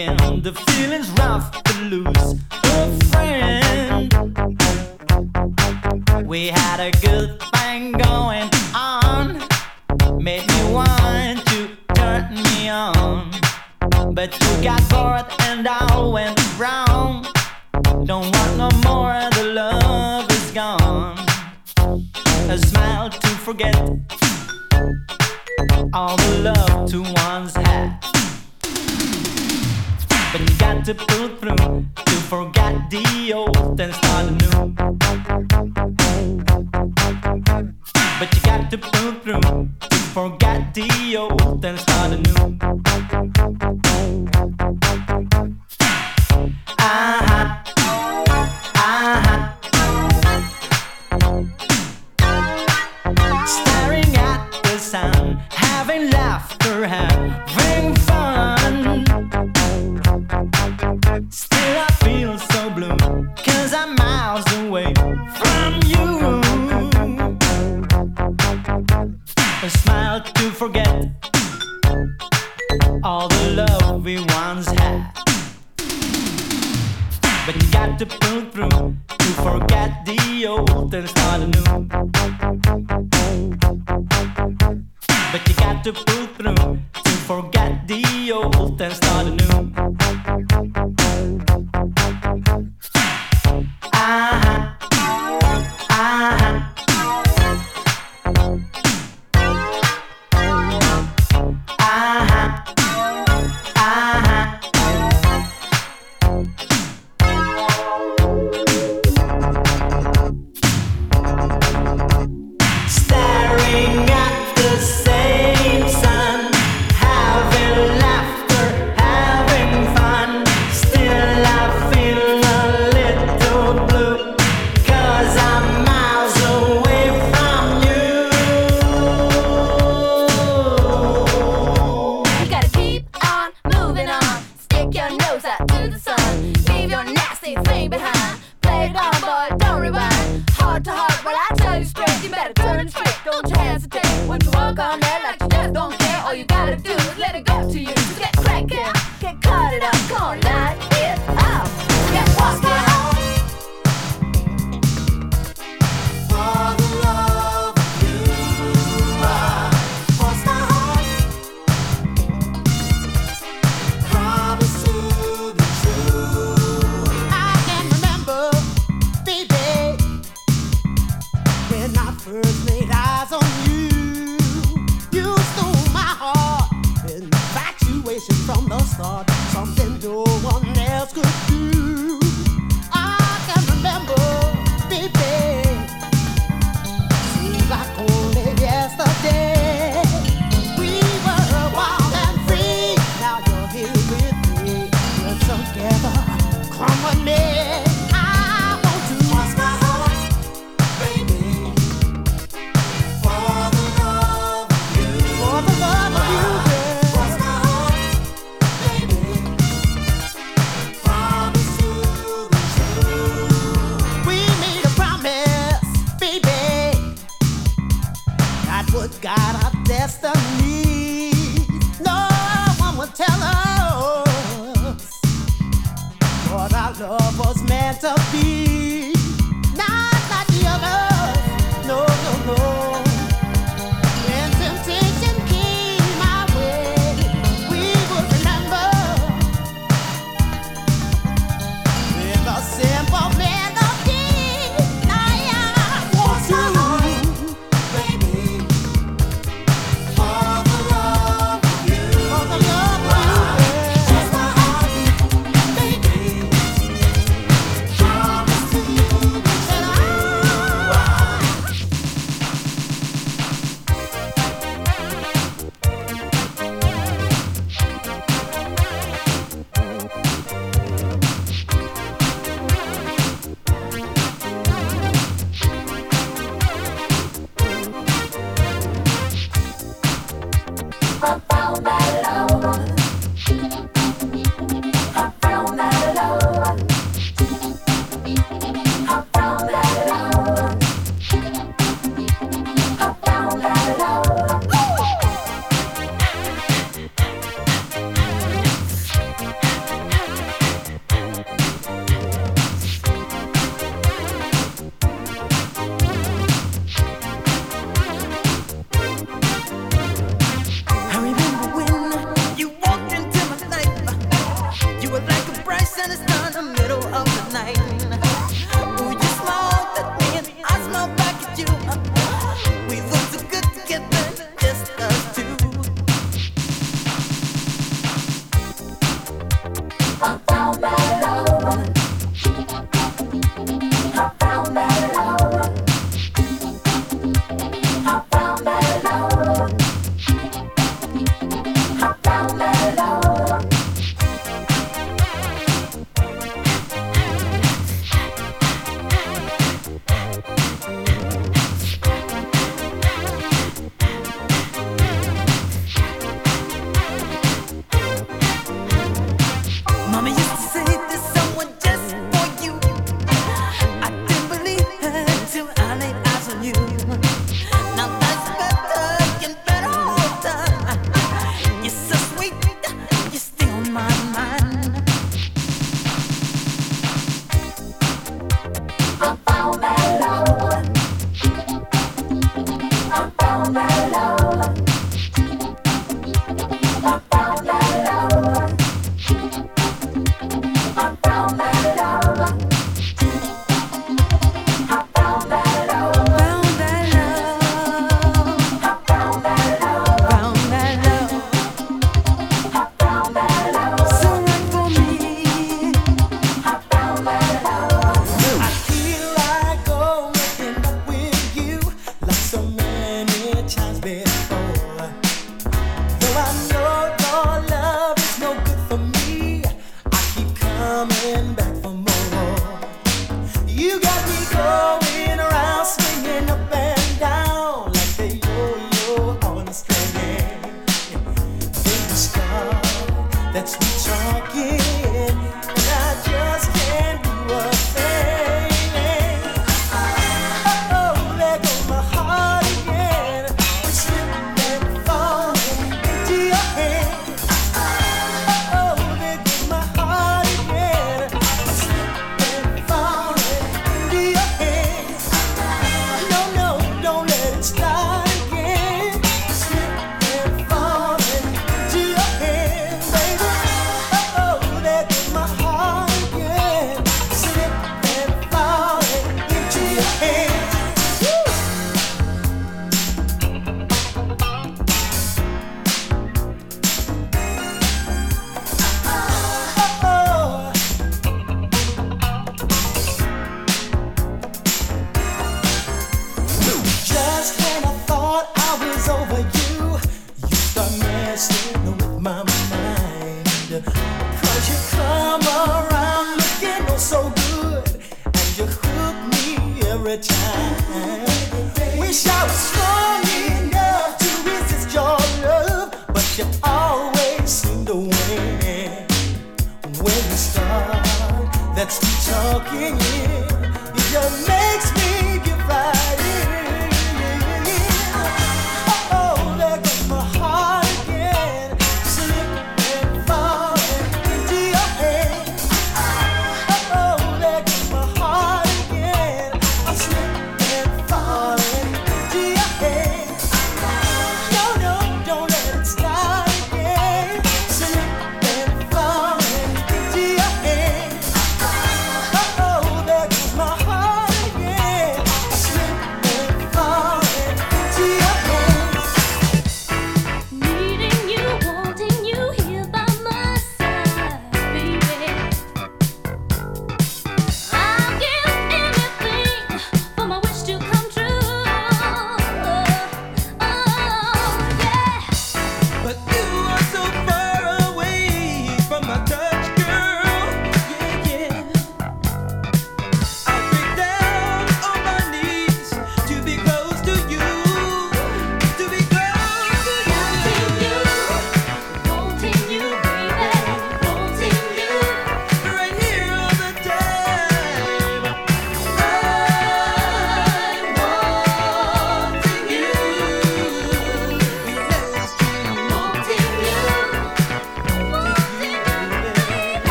again. The feeling's rough to lose a friend. We had a good thing going on, made me want to turn me on, but you got bored. to pull through, to forget the old and start anew. But you got to pull through, to forget the old and start anew. Uh-huh. Uh-huh. Staring at the sun, having laughter, having destiny. No one tell us what our love middle of the night.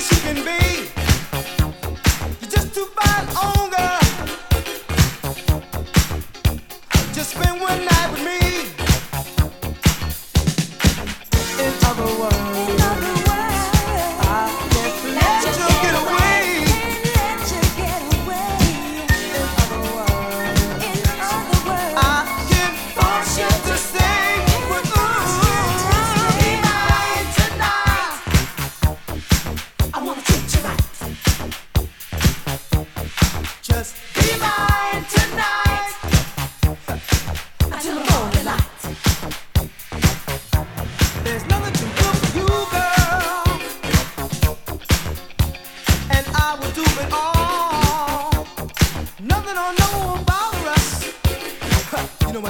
as you can be.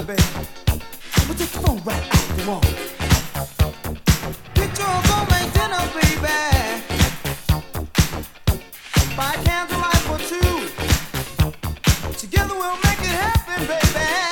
We'll take the phone right out the wall. Get dinner, baby. Buy candlelight for two. Together we'll make it happen, baby.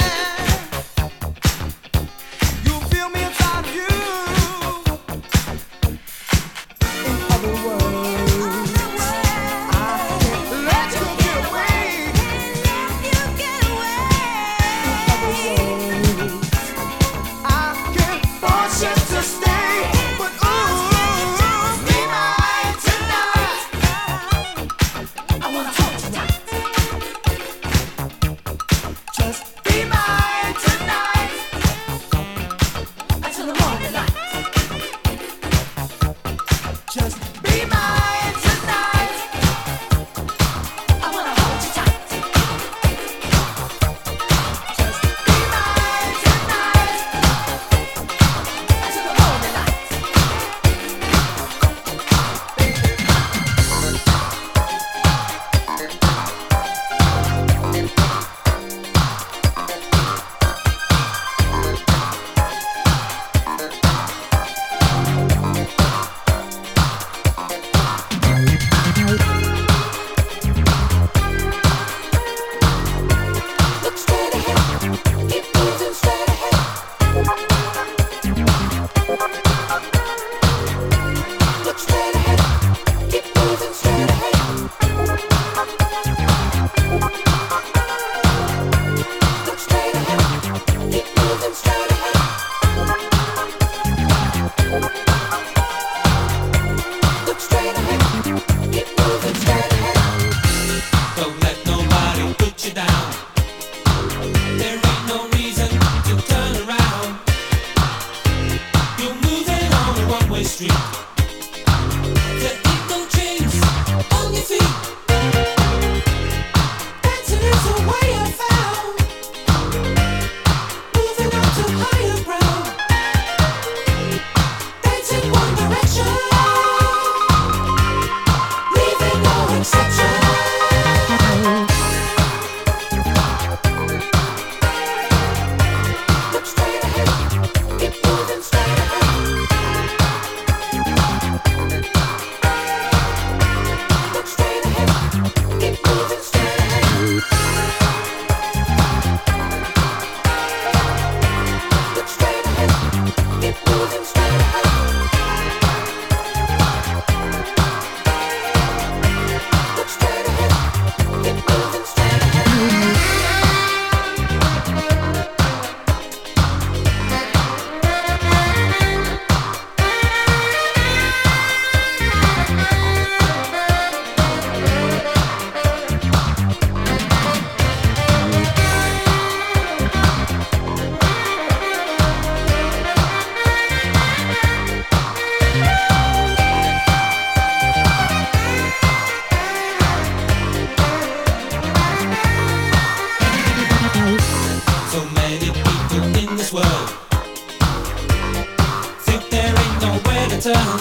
Chinatown.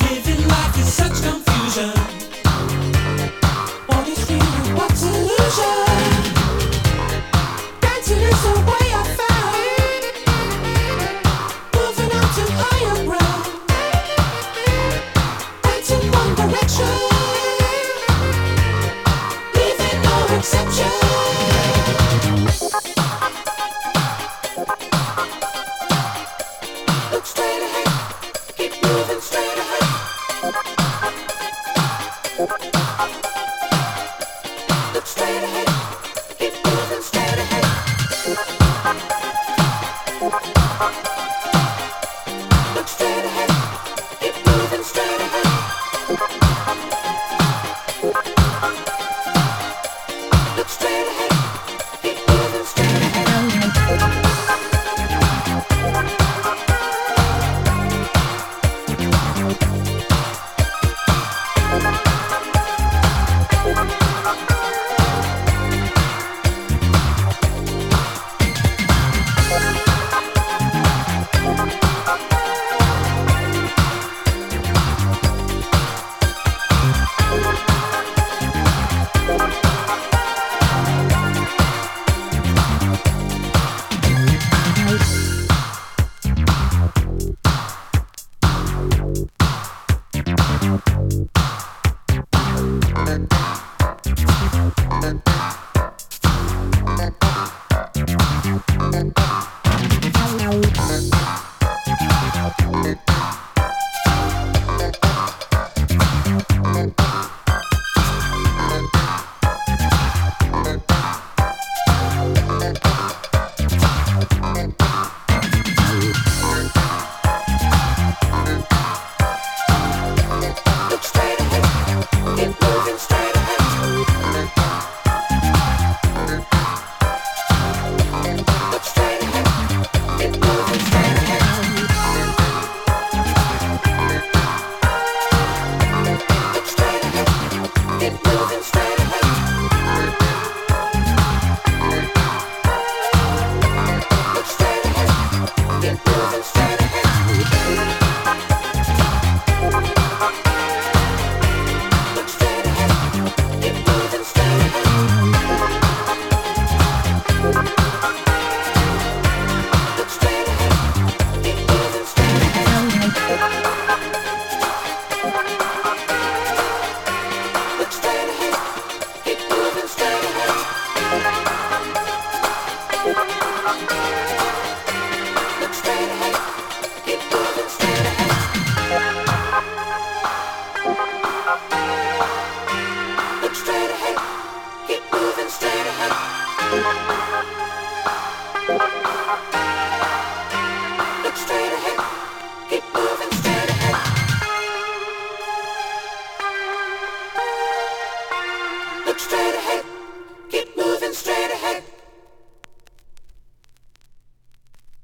Living life is such comfort.